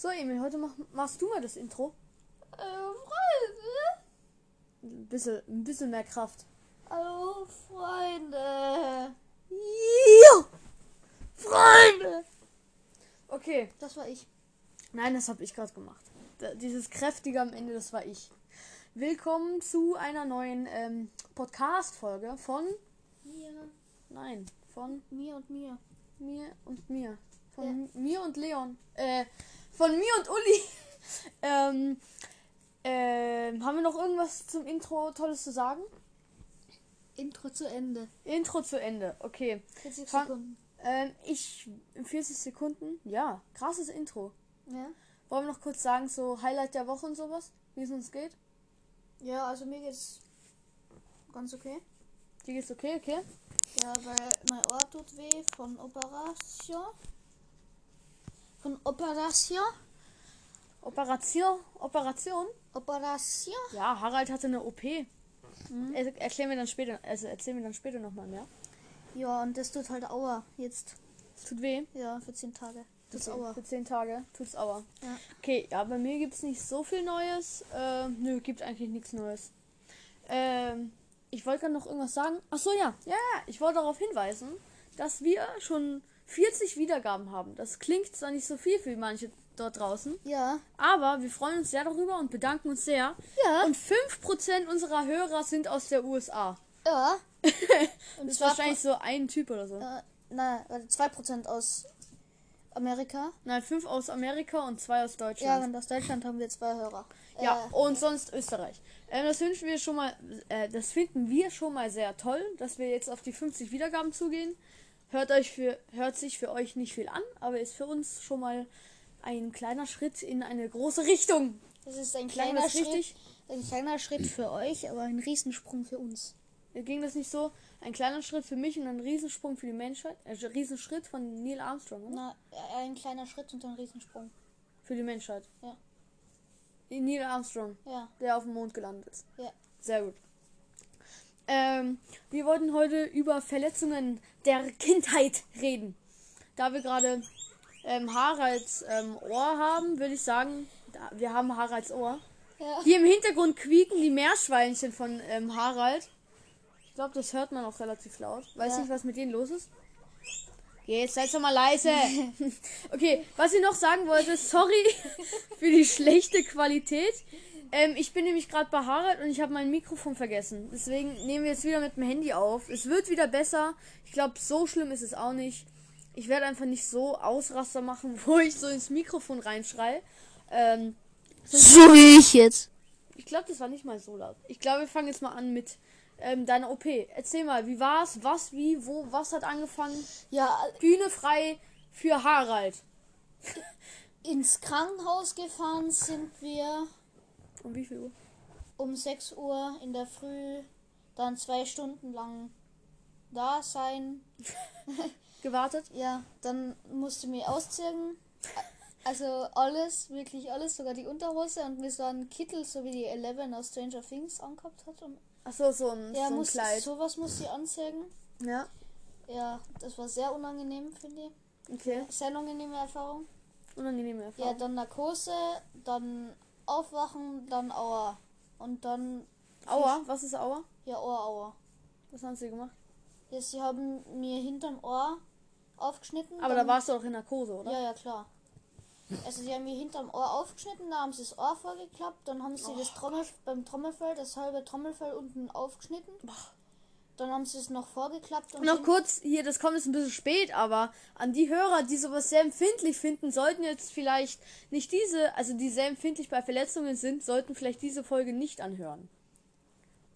So, Emil, heute mach, machst du mal das Intro. Hallo Freunde. Ein bisschen, ein bisschen mehr Kraft. Hallo Freunde. Ja! Freunde! Okay, Das war ich. nein, das habe ich gerade gemacht. Da, dieses kräftige am Ende, das war ich. Willkommen zu einer neuen ähm, Podcast-Folge von. Mir, Nein, von mir und mir. mir und mir. Von mir und Leon. Äh, von mir und Uli. ähm, ähm, haben wir noch irgendwas zum Intro Tolles zu sagen? Intro zu Ende. Intro zu Ende. Okay. 40 Fang- Sekunden. Ähm, ich in 40 Sekunden. Ja, krasses Intro. Ja? Wollen wir noch kurz sagen, so Highlight der Woche und sowas? Wie es uns geht? Ja, also mir geht's ganz okay. Dir geht's okay, okay? Ja, weil mein Ohr tut weh von Operation. Von Operation. Operation? Operation? Operation. Ja, Harald hatte eine OP. Mhm. Er, erklär mir dann später, also erzähl mir dann später nochmal mehr. Ja, und das tut halt Aua jetzt. Es tut weh. Ja, für 10 Tage. Das Okay, Aua. Für 10 Tage tut's Aua. Ja. Okay, ja, bei mir gibt's nicht so viel Neues. Ähm, nö, gibt eigentlich nichts Neues. Ähm, ich wollte gerade noch irgendwas sagen. Ach so, ja. Ja, ja, ich wollte darauf hinweisen, dass wir schon 40 Wiedergaben haben. Das klingt zwar nicht so viel für manche dort draußen, Ja. aber wir freuen uns sehr darüber und bedanken uns sehr. Ja. Und 5% unserer Hörer sind aus der USA. Ja. Das Und ist wahrscheinlich so ein Typ oder so. Äh, nein, warte, 2% aus Amerika. Nein, 5 aus Amerika und 2 aus Ja, Deutschland. und aus Deutschland haben wir zwei Hörer. Ja, Äh, und sonst Österreich. Ähm, das wünschen wir schon mal, äh, das finden wir schon mal sehr toll, dass wir jetzt auf die 50 Wiedergaben zugehen. Hört euch für, hört sich für euch nicht viel an, aber ist für uns schon mal ein kleiner Schritt in eine große Richtung. das ist ein kleiner Schritt. richtig? Ein kleiner Schritt für euch, aber ein Riesensprung für uns. Ging das nicht so? Ein kleiner Schritt für mich und ein Riesensprung für die Menschheit? Äh, Riesenschritt von Neil Armstrong, oder? Na, ein kleiner Schritt und ein Riesensprung. Für die Menschheit. Ja. Neil Armstrong, Ja, der auf dem Mond gelandet ist. ja. Sehr gut. Ähm, wir wollten heute über Verletzungen der Kindheit reden. Da wir gerade ähm, Haralds ähm, Ohr haben, würde ich sagen, da, wir haben Haralds Ohr. Ja. Hier im Hintergrund quieken die Meerschweinchen von ähm, Harald. Ich glaube, das hört man auch relativ laut. Weiß Ja. nicht, was mit denen los ist. Jetzt seid doch mal leise. okay, was ich noch sagen wollte, sorry für die schlechte Qualität. Ähm, ich bin nämlich gerade bei Harald und ich habe mein Mikrofon vergessen. Deswegen nehmen wir jetzt wieder mit dem Handy auf. Es wird wieder besser. Ich glaube, so schlimm ist es auch nicht. Ich werde einfach nicht so Ausraster machen, wo ich so ins Mikrofon reinschrei. Ähm, So wie ich jetzt. ich glaube, das war nicht mal so laut. Ich glaube, wir fangen jetzt mal an mit ähm, deiner OP. Erzähl mal, wie war's? Was, wie, wo, was hat angefangen? Ja, Bühne frei für Harald. ins Krankenhaus gefahren sind wir Um wie viel Uhr? um 6 Uhr in der Früh. Dann zwei Stunden lang da sein. Gewartet? Ja, dann musste mir ausziehen. Also alles, wirklich alles, sogar die Unterhose und mir so einen Kittel, so wie die Eleven aus Stranger Things angehabt hat. Und Achso, so ein, ja, so ein muss, Kleid. sowas muss sie anziehen. Ja, Ja, das war sehr unangenehm, finde ich. okay. Sehr unangenehme Erfahrung. Unangenehme Ja, Erfahrung. dann Narkose, dann Aufwachen, dann Aua. Und dann, Aua, was ist Aua? ja, Ohr-Aua. Was haben sie gemacht? Ja, sie haben mir hinterm Ohr aufgeschnitten. Aber da warst du doch in Narkose, oder? Ja, ja, klar. Also sie haben mir hinterm Ohr aufgeschnitten, da haben sie das Ohr vorgeklappt, dann haben sie das Trommel beim Trommelfell, das halbe Trommelfell unten aufgeschnitten. Dann haben sie es noch vorgeklappt und Noch kurz, hier, das kommt jetzt ein bisschen spät, aber an die Hörer, die sowas sehr empfindlich finden, sollten jetzt vielleicht nicht diese, also die sehr empfindlich bei Verletzungen sind, sollten vielleicht diese Folge nicht anhören.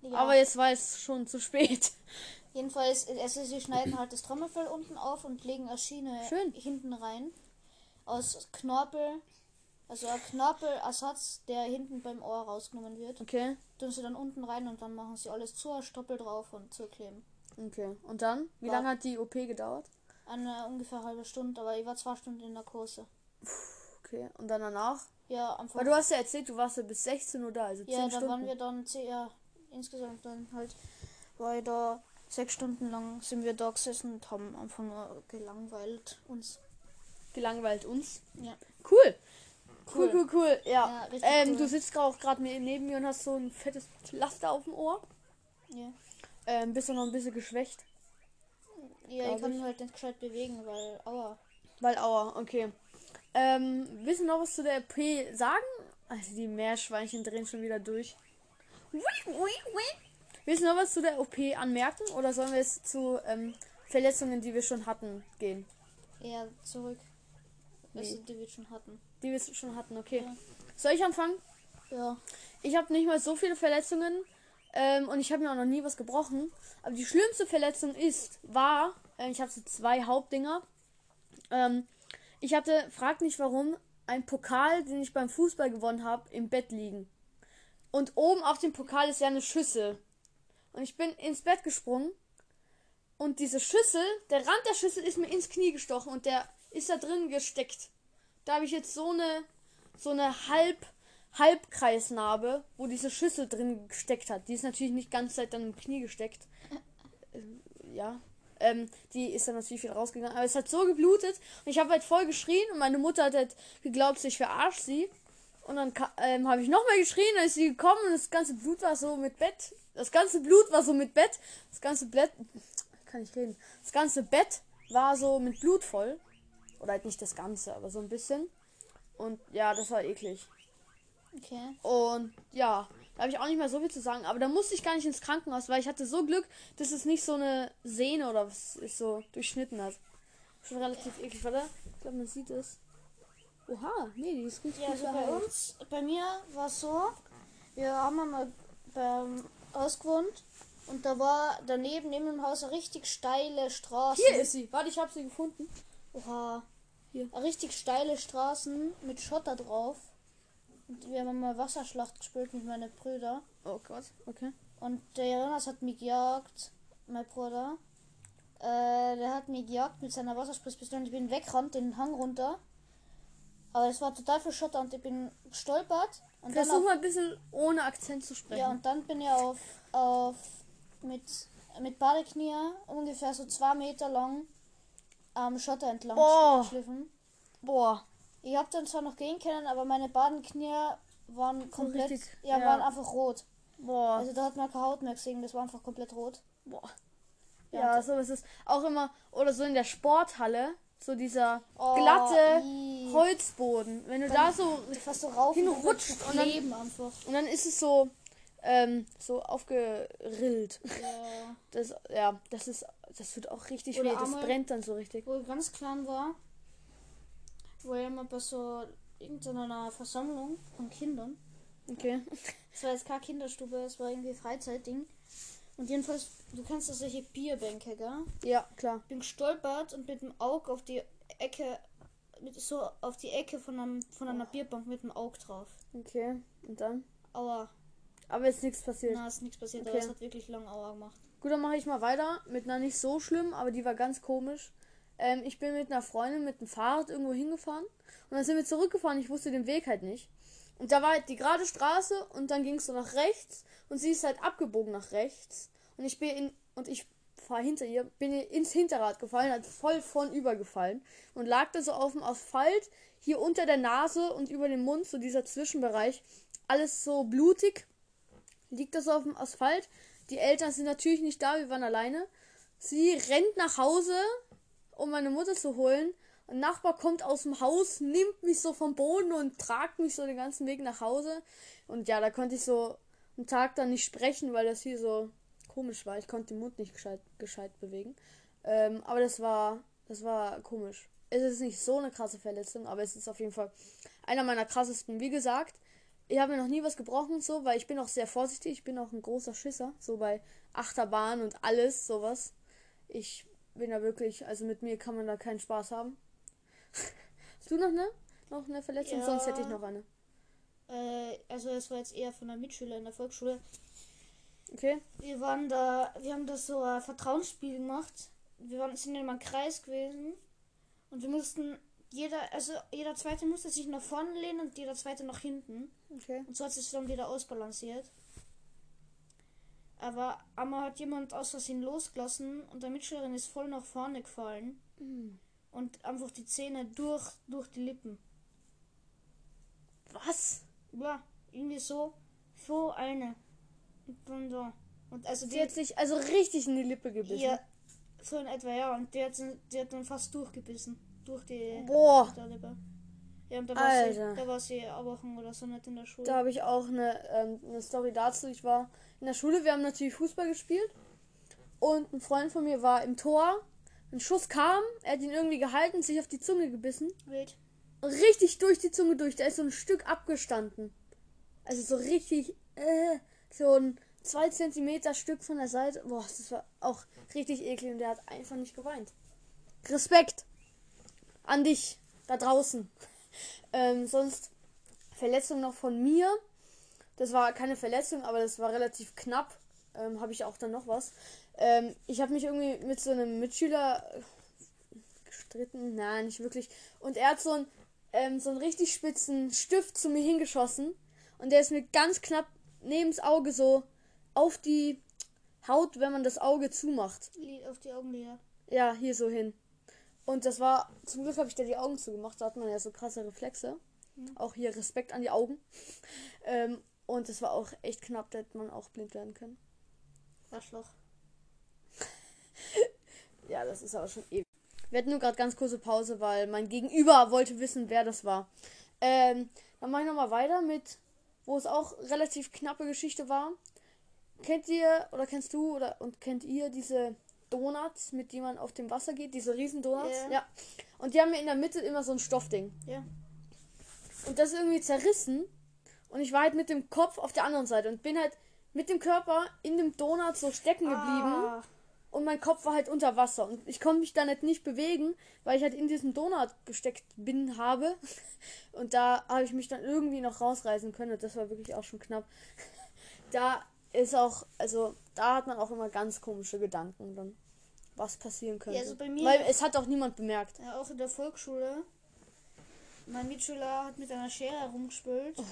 ja. Aber jetzt war es schon zu spät. Jedenfalls, also sie schneiden halt das Trommelfell unten auf und legen eine Schiene Schön. hinten rein. Aus Knorpel. Also ein Knorpelersatz, der hinten beim Ohr rausgenommen wird. Okay, Tun sie dann unten rein und dann machen sie alles zu, ein Stoppel drauf und zukleben. okay. Und dann? Wie War- lange hat die OP gedauert? Eine ungefähr halbe Stunde, aber ich war zwei Stunden in Narkose. Okay, und dann danach? Ja, am Weil du hast ja erzählt, du warst ja bis 16 Uhr da, also 10 Ja, da Stunden. waren wir dann, ja, insgesamt dann halt, ich da sechs Stunden lang sind wir da gesessen und haben einfach nur gelangweilt uns. Gelangweilt uns. Ja. Cool. Cool, cool, cool. Ja. Ja, ähm, cool. Du sitzt auch gerade neben mir und hast so ein fettes Pflaster auf dem Ohr. Ja, Ähm, bist du noch ein bisschen geschwächt? ja ich kann ich. mich halt nicht gescheit bewegen, weil, aua. Weil, aua, okay. Ähm, willst du noch was zu der P sagen? Also die Meerschweinchen drehen schon wieder durch. Willst du noch was zu der OP anmerken? Oder sollen wir jetzt zu ähm, Verletzungen, die wir schon hatten, gehen? Eher zurück. Wie? Also, die wir schon hatten. Die wir schon hatten, okay. Ja. Soll ich anfangen? Ja. Ich habe nicht mal so viele Verletzungen ähm, und ich habe mir auch noch nie was gebrochen. Aber die schlimmste Verletzung ist, war, äh, ich habe so zwei Hauptdinger. Ähm, ich hatte, frag nicht warum, ein Pokal, den ich beim Fußball gewonnen habe, im Bett liegen. Und oben auf dem Pokal ist ja eine Schüssel. Und ich bin ins Bett gesprungen. Und diese Schüssel, der Rand der Schüssel ist mir ins Knie gestochen und der ist da drin gesteckt. Da habe ich jetzt so eine, so eine Halb, Halbkreisnarbe, wo diese Schüssel drin gesteckt hat. Die ist natürlich nicht ganz seit dann im Knie gesteckt. Ähm, ja. Ähm, die ist dann natürlich wieder rausgegangen. Aber es hat so geblutet. Und ich habe halt voll geschrien. Und meine Mutter hat halt geglaubt, ich verarsche sie. Und dann ähm, habe ich nochmal geschrien. Dann ist sie gekommen. Und das ganze Blut war so mit Bett. Das ganze Blut war so mit Bett. Das ganze Bett. Kann ich reden. Das ganze Bett war so mit Blut voll. Oder halt nicht das Ganze, aber so ein bisschen. Und ja, das war eklig. Okay. Und ja, da habe ich auch nicht mehr so viel zu sagen. Aber da musste ich gar nicht ins Krankenhaus, weil ich hatte so Glück, dass es nicht so eine Sehne oder was ist so durchschnitten hat. Schon relativ eklig, warte. Ich glaube, man sieht es. Oha, nee, die ist richtig Ja, also bei uns, bei mir war es so, wir haben einmal beim Haus gewohnt und da war daneben, neben dem Haus, eine richtig steile Straße. Hier ist sie. Warte, ich habe sie gefunden. Oha. Hier. Richtig steile Straßen mit Schotter drauf. Und wir haben mal Wasserschlacht gespielt mit meinen Brüdern. Oh Gott, okay. Und der Jonas hat mich gejagt, mein Bruder. Äh, der hat mich gejagt mit seiner Wasserspritzpistole und ich bin weggerannt den Hang runter. Aber es war total viel Schotter und ich bin gestolpert. Und Versuch mal ein bisschen ohne Akzent zu sprechen. ja, und dann bin ich auf, auf mit, mit Badeknie ungefähr so zwei Meter lang am Schotter entlang Boah. geschliffen. Boah. Ich habe dann zwar noch gehen können, aber meine Badenknie waren komplett, richtig, ja, ja. waren einfach rot. Boah. Also da hat man keine Haut mehr gesehen, das war einfach komplett rot. Boah. Ja, Ja, so ist es auch immer. Oder so in der Sporthalle. So dieser Oh, glatte ii. Holzboden. Wenn du da so. fast so rauf hinrutscht und und dann- einfach. Und dann ist es so. Ähm, so aufgerillt. Ja. Das, ja, das ist. Das tut auch richtig Oder weh. Das einmal- brennt dann so richtig. Wo ich ganz klein war, war ich immer bei so irgendeiner Versammlung von Kindern. Okay. Es war jetzt keine Kinderstube, es war irgendwie Freizeitding. Und jedenfalls, du kennst ja solche Bierbänke, gell? Ja, klar. bin gestolpert und mit dem Auge auf die Ecke, mit so auf die Ecke von, einem, von einer Bierbank mit dem Auge drauf. Okay. Und dann? Aua. Aber ist nichts passiert. Na, ist nichts passiert, Okay. aber es hat wirklich lang Aua gemacht. Gut, dann mache ich mal weiter mit einer nicht so schlimm, aber die war ganz komisch. Ähm, ich bin mit einer Freundin mit dem Fahrrad irgendwo hingefahren und dann sind wir zurückgefahren. Ich wusste den Weg halt nicht. Und da war halt die gerade Straße und dann ging es so nach rechts und sie ist halt abgebogen nach rechts und ich bin in, und ich fahre hinter ihr, bin ihr ins Hinterrad gefallen, hat voll von übergefallen und lag da so auf dem Asphalt hier unter der Nase und über dem Mund, so dieser Zwischenbereich, alles so blutig liegt das auf dem Asphalt. Die Eltern sind natürlich nicht da, wir waren alleine. Sie rennt nach Hause, um meine Mutter zu holen. Ein Nachbar kommt aus dem Haus, nimmt mich so vom Boden und tragt mich so den ganzen Weg nach Hause. Und ja, da konnte ich so einen Tag dann nicht sprechen, weil das hier so komisch war. Ich konnte den Mund nicht gescheit, gescheit bewegen. Ähm, aber das war, das war komisch. Es ist nicht so eine krasse Verletzung, aber es ist auf jeden Fall einer meiner krassesten. Wie gesagt, ich habe mir noch nie was gebrochen, so, weil ich bin auch sehr vorsichtig. Ich bin auch ein großer Schisser, so bei Achterbahn und alles, sowas. Ich bin da wirklich, also mit mir kann man da keinen Spaß haben. Hast du noch eine? Noch eine Verletzung? Ja. Sonst hätte ich noch eine. Äh, also es war jetzt eher von einer Mitschüler in der Volksschule. Okay? Wir waren da, wir haben das so ein Vertrauensspiel gemacht. Wir waren, sind in einem Kreis gewesen und wir mussten jeder, also jeder zweite musste sich nach vorne lehnen und jeder zweite nach hinten. Okay. Und so hat sich dann wieder ausbalanciert. Aber einmal hat jemand aus Versehen losgelassen und der Mitschülerin ist voll nach vorne gefallen und einfach die Zähne durch, durch die Lippen. Was? Ja, irgendwie so. So eine. Und von da. Und also Die die hat sich also richtig in die Lippe gebissen. Ja, so in etwa, ja. Und die hat, die hat dann fast durchgebissen. Durch die Boah, der Lippe. Ja, und da war, sie, Alter. da war sie Woche oder so nicht in der Schule. da habe ich auch eine, ähm, eine Story dazu. Ich war in der Schule, wir haben natürlich Fußball gespielt. Und ein Freund von mir war im Tor. Ein Schuss kam, er hat ihn irgendwie gehalten, sich auf die Zunge gebissen. Wild. Richtig durch die Zunge durch. Da ist so ein Stück abgestanden. Also so richtig, äh, so ein 2 Zentimeter Stück von der Seite. Boah, das war auch richtig eklig und der hat einfach nicht geweint. Respekt an dich da draußen. Ähm, sonst Verletzung noch von mir. Das war keine Verletzung, aber das war relativ knapp. Ähm, habe ich auch dann noch was. Ähm, ich habe mich irgendwie mit so einem Mitschüler äh, gestritten. Nein, nicht wirklich. Und er hat so einen, ähm, so einen richtig spitzen Stift zu mir hingeschossen. Und der ist mir ganz knapp neben das Auge so auf die Haut, wenn man das Auge zumacht. Auf die Augenlider. Ja, hier so hin. Und das war, zum Glück habe ich da die Augen zugemacht, da hat man ja so krasse Reflexe. Auch hier Respekt an die Augen. ähm, und es war auch echt knapp, da hätte man auch blind werden können. Arschloch. Ja, das ist aber schon ewig. Wir hatten nur gerade ganz kurze Pause, weil mein Gegenüber wollte wissen, wer das war. Ähm, dann mache ich nochmal weiter mit, wo es auch relativ knappe Geschichte war. Kennt ihr oder kennst du oder und kennt ihr diese Donuts, mit denen man auf dem Wasser geht? Diese riesen Donuts? Ja. Ja. Und die haben ja in der Mitte immer so ein Stoffding. Ja. Und das ist irgendwie zerrissen. Und ich war halt mit dem Kopf auf der anderen Seite und bin halt mit dem Körper in dem Donut so stecken geblieben. Ah, Und mein Kopf war halt unter Wasser. Und ich konnte mich dann halt nicht bewegen, weil ich halt in diesem Donut gesteckt bin, habe. Und da habe ich mich dann irgendwie noch rausreißen können. Und das war wirklich auch schon knapp. Da ist auch, also da hat man auch immer ganz komische Gedanken dann, was passieren könnte. also bei mir- weil es hat auch niemand bemerkt. ja, auch in der Volksschule. Mein Mitschüler hat mit einer Schere herumgespült. Oh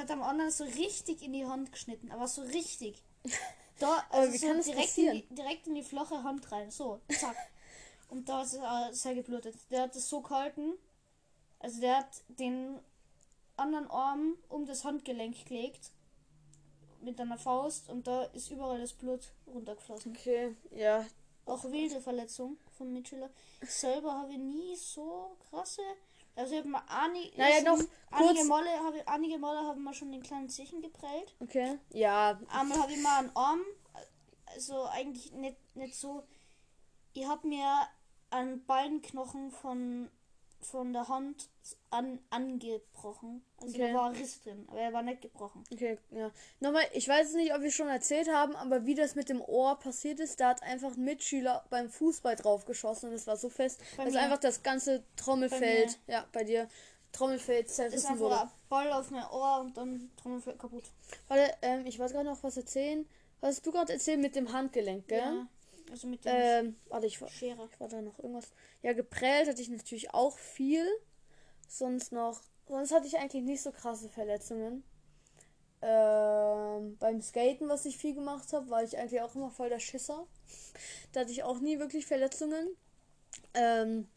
hat am anderen so richtig in die Hand geschnitten, aber so richtig. Da, also so direkt, in die, direkt in die flache Hand rein. So, zack. Und da ist er sehr geblutet. Der hat es so gehalten. Also der hat den anderen Arm um das Handgelenk gelegt. Mit einer Faust. Und da ist überall das Blut runtergeflossen. Okay, ja. Auch wilde Verletzung vom Mitschüler. Selber habe nie so krasse. Also ich habe mal einige, Naja, noch einige Male habe einige Male haben wir schon den kleinen Zechen geprellt. Okay. Ja, Einmal habe ich mal einen Arm, also eigentlich nicht, nicht so. Ich habe mir einen Beinknochen von, von der Hand an, angebrochen. Also Okay. da war Riss drin, aber er war nicht gebrochen. Okay, ja. Nochmal, ich weiß nicht, ob wir schon erzählt haben, aber wie das mit dem Ohr passiert ist, da hat einfach ein Mitschüler beim Fußball drauf geschossen und es war so fest, Bei dass mir. einfach das ganze Trommelfeld, ja, bei dir, Trommelfeld Ist zerrissen wurde. Ball auf mein Ohr und dann Trommelfell kaputt. Warte, ähm, ich wollte gerade noch was erzählen. Was hast du gerade erzählt mit dem Handgelenk, gell? Ja. Also mit der Ähm, warte, ich, war- Schere. ich war da noch irgendwas. Ja, geprellt hatte ich natürlich auch viel. Sonst noch. Sonst hatte ich eigentlich nicht so krasse Verletzungen. Ähm, beim Skaten, was ich viel gemacht habe, war ich eigentlich auch immer voll der Schisser. Da hatte ich auch nie wirklich Verletzungen. Ähm,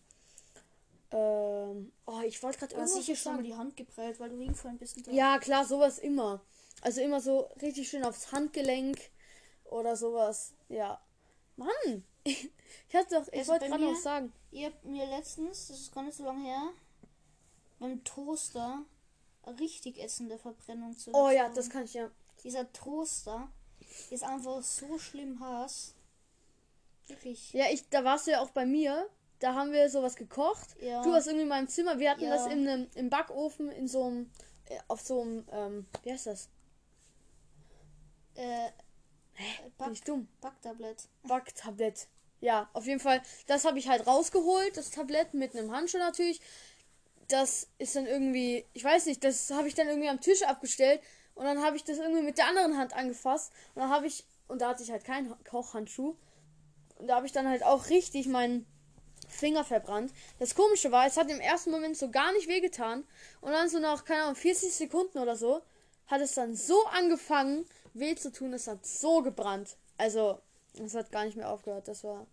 ähm, oh, ich wollte gerade irgendwas sicher schon mal die Hand geprellt, weil du hingefallen bist. Ja, klar, sowas immer. Also immer so richtig schön aufs Handgelenk oder sowas. Ja. Mann! Ich hatte doch, ich Also wollte gerade noch sagen. Ich hab mir letztens, das ist gar nicht so lange her, beim Toaster richtig essende Verbrennung zu Oh ja, das kann ich ja. Dieser Toaster ist einfach so schlimm Hass. Wirklich. Ja, ich, da warst du ja auch bei mir. Da haben wir sowas gekocht. Ja. Du warst irgendwie in meinem Zimmer. Wir hatten Ja. das in einem, im Backofen in so einem, äh, auf so einem, ähm, wie heißt das? Äh, Bin Back, ich dumm? Backtablett. Backtablett. Ja, auf jeden Fall. Das habe ich halt rausgeholt, das Tablett mit einem Handschuh natürlich. Das ist dann irgendwie, ich weiß nicht, das habe ich dann irgendwie am Tisch abgestellt und dann habe ich das irgendwie mit der anderen Hand angefasst und dann habe ich und da hatte ich halt keinen Kochhandschuh und da habe ich dann halt auch richtig meinen Finger verbrannt. Das komische war, es hat im ersten Moment so gar nicht wehgetan und dann so nach keine Ahnung 40 Sekunden oder so hat es dann so angefangen weh zu tun, es hat so gebrannt. Also es hat gar nicht mehr aufgehört. Das war.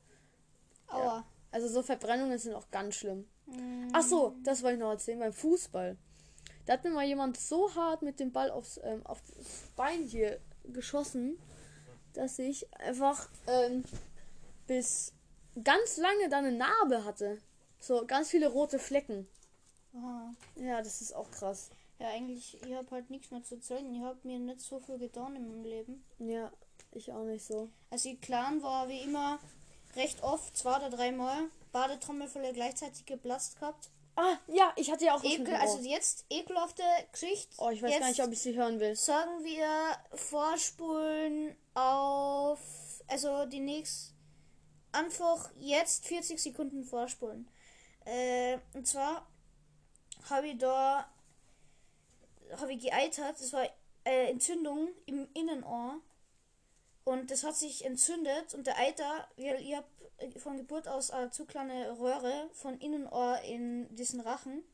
Aua. Also so Verbrennungen sind auch ganz schlimm. Mm, Ach so, das wollte ich noch erzählen beim Fußball. Da hat mir mal jemand so hart mit dem Ball aufs, ähm, auf das Bein hier geschossen, dass ich einfach ähm, bis ganz lange dann eine Narbe hatte. So ganz viele rote Flecken. Aha. Ja, das ist auch krass. Ja, eigentlich, ich habe halt nichts mehr zu erzählen. Ich habe mir nicht so viel getan in meinem Leben. Ja, ich auch nicht so. Also, ich Clan war wie immer recht oft, zwei oder dreimal, Badetrommelfälle gleichzeitig geplatzt gehabt. Ah, ja, ich hatte ja auch Ekel, also jetzt ekelhafte Geschichte. Oh, ich weiß jetzt gar nicht, ob ich sie hören will. Sagen wir vorspulen auf, also die nächst, einfach jetzt 40 Sekunden vorspulen. Äh, und zwar habe ich da, habe ich geeitert, das war äh, Entzündung im Innenohr. Und das hat sich entzündet und der Eiter, weil ich habe von Geburt aus eine zu kleine Röhre von Innenohr in diesen Rachen.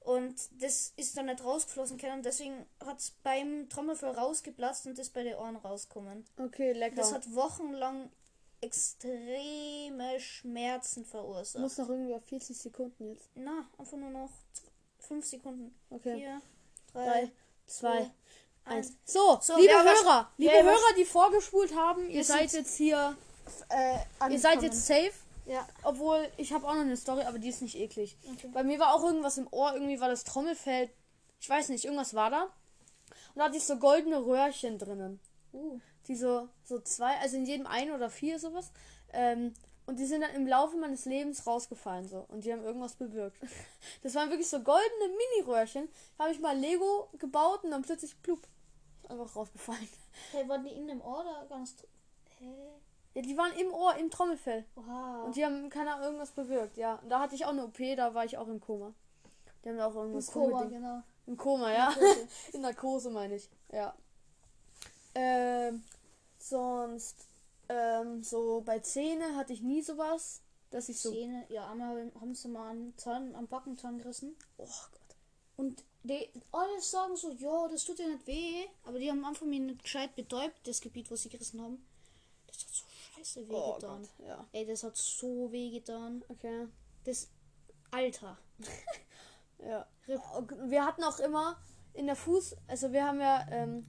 Und das ist dann nicht rausgeflossen können. Und deswegen hat es beim Trommelfell rausgeplatzt und ist bei den Ohren rausgekommen. Okay, lecker. Das hat wochenlang extreme Schmerzen verursacht. muss noch irgendwie auf 40 Sekunden jetzt. Na, einfach nur noch 5 Sekunden. Okay. 4, Drei, 3, zwei, eins. So, So, liebe Hörer, liebe Hörer, die vorgespult haben, ihr seid jetzt hier, Äh, ihr seid jetzt safe. Ja. Obwohl, ich habe auch noch eine Story, aber die ist nicht eklig. Okay. Bei mir war auch irgendwas im Ohr, irgendwie war das Trommelfell, ich weiß nicht, irgendwas war da. Und da hatte ich so goldene Röhrchen drinnen. Uh. Die so, so zwei, also in jedem ein oder vier sowas. Ähm, und die sind dann im Laufe meines Lebens rausgefallen so. Und die haben irgendwas bewirkt. Das waren wirklich so goldene Mini-Röhrchen. Habe ich mal Lego gebaut und dann plötzlich plupp. Einfach rausgefallen. Hey, waren die in dem Ohr da ganz. Hä? Ja, die waren im Ohr, im Trommelfell. Oha. Und die haben, keine Ahnung, irgendwas bewirkt, ja. Und da hatte ich auch eine OP, da war ich auch im Koma. Die haben auch Im irgendwas Koma, rumgedingt. genau. Im Koma, ja. In Narkose meine ich, ja. Ähm, sonst, ähm, so bei Zähne hatte ich nie sowas, dass ich so. Zähne, ja, einmal haben sie mal einen Zahn, am Backenzahn gerissen. Oh Gott. Und die alle sagen so, ja, das tut ja nicht weh. Aber die haben einfach mir nicht gescheit betäubt, das Gebiet, wo sie gerissen haben. Das hat so scheiße weh Oh getan. Gott, ja. Ey, das hat so weh getan. Okay. Das Alter. Ja. Rip. Wir hatten auch immer in der Fuß, also wir haben ja ähm,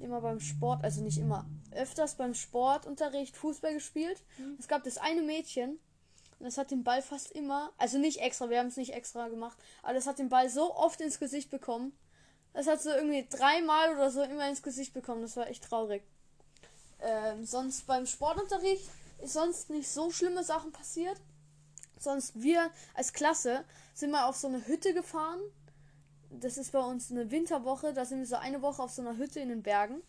immer beim Sport, also nicht immer, öfters beim Sportunterricht Fußball gespielt. Mhm. Es gab das eine Mädchen und das hat den Ball fast immer, also nicht extra, wir haben es nicht extra gemacht, aber das hat den Ball so oft ins Gesicht bekommen. Das hat so irgendwie dreimal oder so immer ins Gesicht bekommen. Das war echt traurig. Ähm, sonst beim Sportunterricht ist sonst nicht so schlimme Sachen passiert. Sonst wir als Klasse sind mal auf so eine Hütte gefahren. Das ist bei uns eine Winterwoche. Da sind wir so eine Woche auf so einer Hütte in den Bergen.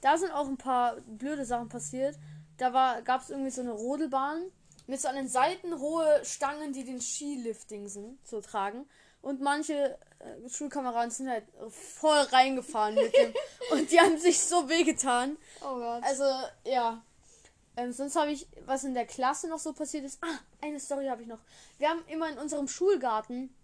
Da sind auch ein paar blöde Sachen passiert. Da war, gab es irgendwie so eine Rodelbahn mit so an den Seiten hohe Stangen, die den Skilifting sind, so tragen. Und manche äh, Schulkameraden sind halt voll reingefahren mit dem. Und die haben sich so wehgetan. Oh Gott. Also, ja. Ähm, sonst habe ich, was in der Klasse noch so passiert ist. Ah, eine Story habe ich noch. Wir haben immer in unserem Schulgarten,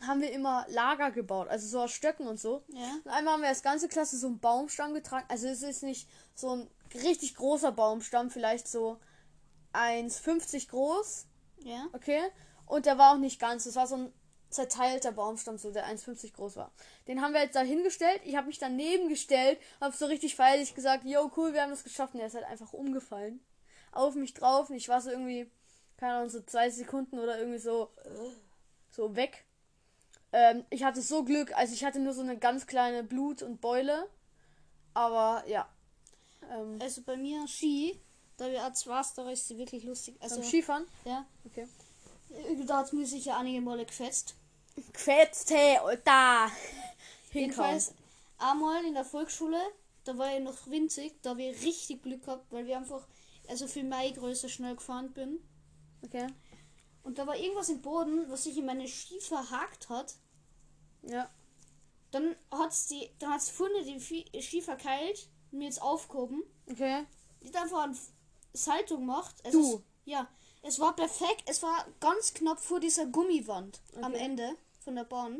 haben wir immer Lager gebaut. Also so aus Stöcken und so. ja. Und einmal haben wir als ganze Klasse so einen Baumstamm getragen. Also es ist nicht so ein richtig großer Baumstamm, vielleicht so 1,50 groß. Ja. Okay. Und der war auch nicht ganz. Das war so ein zerteilter Baumstamm, so der 1,50 groß war. Den haben wir jetzt da hingestellt. Ich habe mich daneben gestellt, habe so richtig feierlich gesagt, yo, cool, wir haben das geschafft. Und der ist halt einfach umgefallen. Auf mich drauf. Und ich war so irgendwie, keine Ahnung, so zwei Sekunden oder irgendwie so, so weg. Ähm, ich hatte so Glück, also ich hatte nur so eine ganz kleine Blut- und Beule. Aber ja. Ähm, Also bei mir Ski, da wir als war Stories, die wirklich lustig. Also, beim Skifahren. ja. Okay. Da hat mir sicher einige Male gefetzt. Quetste, Alter. Hinkauen. Jedenfalls einmal in der Volksschule, da war ich noch winzig, da habe ich richtig Glück gehabt, weil wir einfach, also für meine Größe schnell gefahren bin. Okay. Und da war irgendwas im Boden, was sich in meine Ski verhakt hat. Ja. Dann hat's die, dann hat's die Fi- Ski verkeilt und mir jetzt aufgehoben. Okay. Die hat einfach ein Salto gemacht. Es Du? Ist, ja, es war perfekt. Es war ganz knapp vor dieser Gummiwand am Okay. Ende von der Bahn.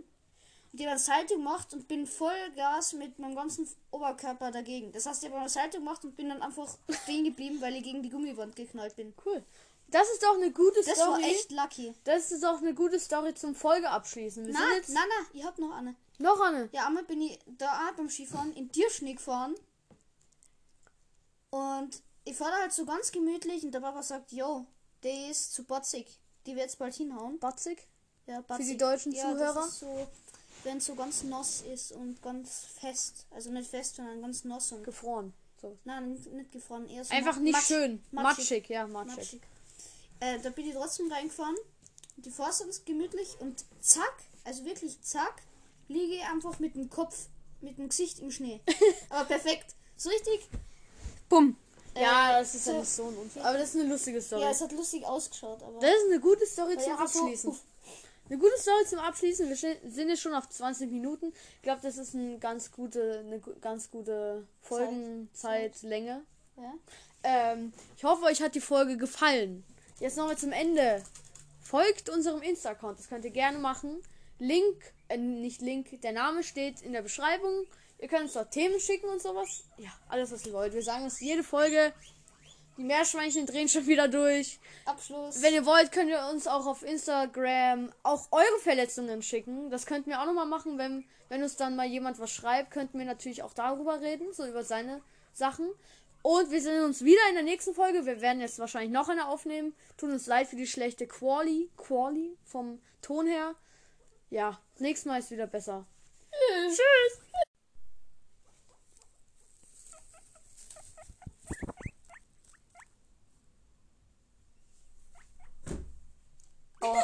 Und die hat ein Salto gemacht und bin voll Gas mit meinem ganzen Oberkörper dagegen. Das heißt, ich habe ein Salto gemacht und bin dann einfach stehen geblieben, weil ich gegen die Gummiwand geknallt bin. Cool. Das ist doch eine gute Das Story. war echt lucky. Das ist auch eine gute Story zum Folge abschließen. Wir Na, jetzt na, na, ich hab noch eine. noch eine. Ja, einmal bin ich da beim Skifahren in Tierschnee gefahren. Und ich fahre da halt so ganz gemütlich und der Papa sagt, yo, der ist zu batzig. Die wird jetzt bald hinhauen. Batzig. Ja, Für die deutschen ja, Zuhörer? Das ist so, wenn es so ganz nass ist und ganz fest. Also nicht fest, sondern ganz nass und Gefroren. So. Nein, nicht, gefroren, eher so Einfach nicht matsch- schön. matschig. Matschig, ja, matschig. matschig. Äh, da bin ich trotzdem reingefahren. Die fährst ganz gemütlich und zack, also wirklich zack, liege ich einfach mit dem Kopf, mit dem Gesicht im Schnee. Aber perfekt. So richtig. Bumm. Äh, Ja, das ist so- ja nicht so ein Unfall. Aber das ist eine lustige Story. Ja, es hat lustig ausgeschaut, aber. das ist eine gute Story zum ja, so- Abschließen. Eine gute Story zum Abschließen. Wir sind jetzt schon auf 20 Minuten. Ich glaube, das ist eine ganz gute, eine ganz gute Folgenzeitlänge. Ja. Ähm, ich hoffe, euch hat die Folge gefallen. Jetzt nochmal zum Ende. Folgt unserem Insta-Account. Das könnt ihr gerne machen. Link, äh, nicht Link, der Name steht in der Beschreibung. Ihr könnt uns dort Themen schicken und sowas. Ja, alles, was ihr wollt. Wir sagen es jede Folge. Die Meerschweinchen drehen schon wieder durch. Abschluss. Wenn ihr wollt, könnt ihr uns auch auf Instagram auch eure Verletzungen schicken. Das könnten wir auch nochmal machen, wenn, wenn uns dann mal jemand was schreibt, könnten wir natürlich auch darüber reden, so über seine Sachen. Und wir sehen uns wieder in der nächsten Folge. Wir werden jetzt wahrscheinlich noch eine aufnehmen. Tut uns leid für die schlechte Quali, Quali vom Ton her. Ja, nächstes Mal ist wieder besser. Tschüss. Oh